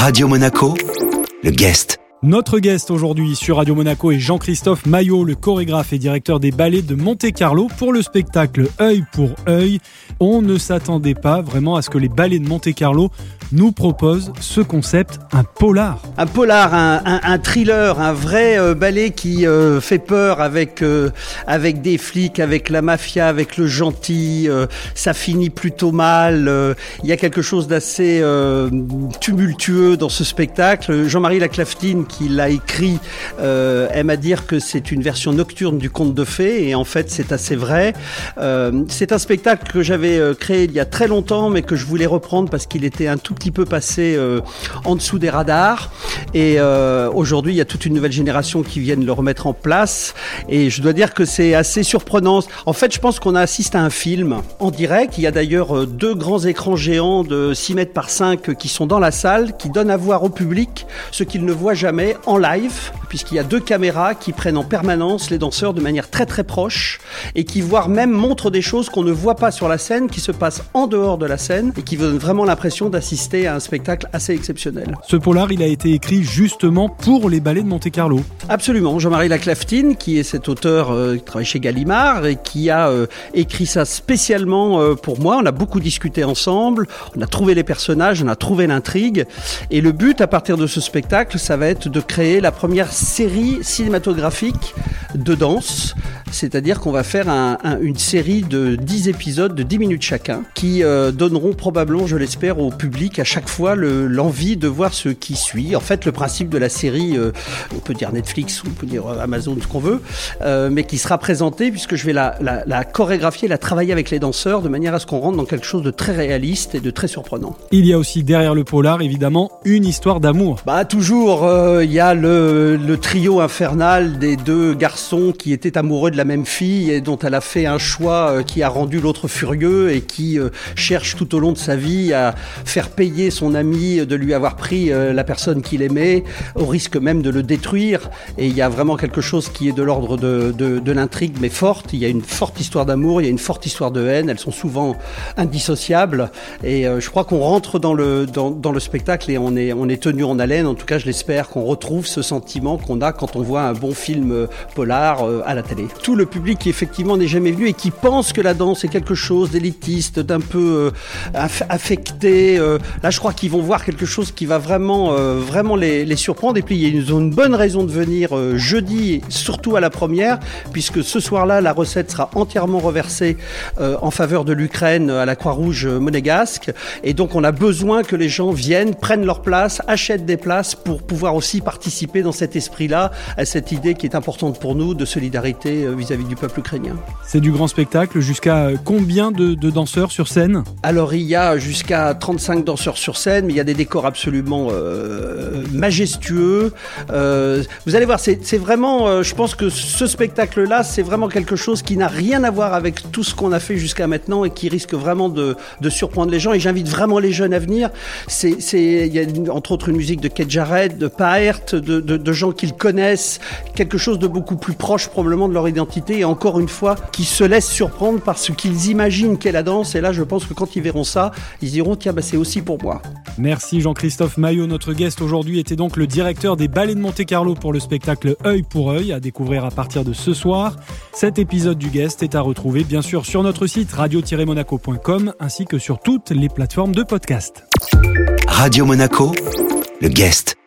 Radio Monaco, le guest. Notre guest aujourd'hui sur Radio Monaco est Jean-Christophe Maillot, le chorégraphe et directeur des ballets de Monte-Carlo pour le spectacle œil pour œil. On ne s'attendait pas vraiment à ce que les ballets de Monte-Carlo nous proposent ce concept, un polar. Un polar, un, thriller, un vrai euh, ballet qui euh, fait peur avec, euh, avec des flics, avec la mafia, avec le gentil. ça finit plutôt mal. Il y a quelque chose d'assez tumultueux dans ce spectacle. Jean-Marie Laclaftine qui l'a écrit euh, aime à dire que c'est une version nocturne du conte de fées et en fait c'est assez vrai. Euh, c'est un spectacle que j'avais euh, créé il y a très longtemps mais que je voulais reprendre parce qu'il était un tout petit peu passé euh, en dessous des radars et euh, aujourd'hui il y a toute une nouvelle génération qui vient de le remettre en place et je dois dire que c'est assez surprenant. En fait je pense qu'on a assisté à un film en direct. Il y a d'ailleurs deux grands écrans géants de 6 mètres par 5 qui sont dans la salle qui donnent à voir au public ce qu'il ne voit jamais en live, puisqu'il y a deux caméras qui prennent en permanence les danseurs de manière très très proche et qui voire même montrent des choses qu'on ne voit pas sur la scène, qui se passent en dehors de la scène et qui donnent vraiment l'impression d'assister à un spectacle assez exceptionnel. Ce polar, il a été écrit justement pour les ballets de Monte-Carlo. Absolument. Jean-Marie Laclaftine, qui est cet auteur euh, qui travaille chez Gallimard et qui a euh, écrit ça spécialement euh, pour moi. On a beaucoup discuté ensemble, on a trouvé les personnages, on a trouvé l'intrigue. Et le but à partir de ce spectacle, ça va être de créer la première série cinématographique de danse. C'est-à-dire qu'on va faire une série de 10 épisodes de 10 minutes chacun qui euh, donneront probablement, je l'espère, au public à chaque fois l'envie de voir ce qui suit. En fait, le principe de la série, euh, on peut dire Netflix, on peut dire euh, Amazon, ce qu'on veut, mais qui sera présenté puisque je vais la, la, la chorégraphier, la travailler avec les danseurs de manière à ce qu'on rentre dans quelque chose de très réaliste et de très surprenant. Il y a aussi derrière le polar, évidemment, une histoire d'amour. Bah toujours, il y a le, trio infernal des deux garçons qui étaient amoureux de la même fille et dont elle a fait un choix euh, qui a rendu l'autre furieux et qui euh, cherche tout au long de sa vie à faire payer son ami de lui avoir pris euh, la personne qu'il aimait, au risque même de le détruire. Et il y a vraiment quelque chose qui est de l'ordre de, de l'intrigue, mais forte. Il y a une forte histoire d'amour, il y a une forte histoire de haine. Elles sont souvent indissociables. Et je crois qu'on rentre dans le, dans, dans le spectacle et on est, on est tenu en haleine. En tout cas, je l'espère qu'on retrouve ce sentiment qu'on a quand on voit un bon film euh, polar euh, à la télé. Tout le public qui effectivement n'est jamais venu et qui pense que la danse est quelque chose d'élitiste, d'un peu euh, affecté. Là, je crois qu'ils vont voir quelque chose qui va vraiment, vraiment les, surprendre. Et puis, ils ont une bonne raison de venir jeudi, surtout à la première, puisque ce soir-là, la recette sera entièrement reversée en faveur de l'Ukraine à la Croix-Rouge monégasque. Et donc, on a besoin que les gens viennent, prennent leur place, achètent des places pour pouvoir aussi participer dans cet esprit-là, à cette idée qui est importante pour nous de solidarité euh, vis-à-vis du peuple ukrainien. C'est du grand spectacle. Jusqu'à euh, combien de, danseurs sur scène? Alors il y a jusqu'à 35 danseurs sur scène, mais il y a des décors absolument euh, majestueux. vous allez voir, c'est vraiment, je pense que ce spectacle-là, c'est vraiment quelque chose qui n'a rien à voir avec tout ce qu'on a fait jusqu'à maintenant et qui risque vraiment de, surprendre les gens. Et j'invite vraiment les jeunes à venir. C'est, il y a entre autres une musique de Kate Jarrett, de Paert, de, de, gens qu'ils connaissent, quelque chose de beaucoup plus proche probablement de leur identité et encore une fois qui se laissent surprendre par ce qu'ils imaginent qu'est la danse et là je pense que quand ils verront ça ils diront tiens bah, c'est aussi pour moi. Merci Jean-Christophe Maillot, notre guest aujourd'hui était donc le directeur des ballets de Monte-Carlo pour le spectacle œil pour œil à découvrir à partir de ce soir. Cet épisode du guest est à retrouver bien sûr sur notre site radio-monaco.com ainsi que sur toutes les plateformes de podcast. Radio Monaco, le guest.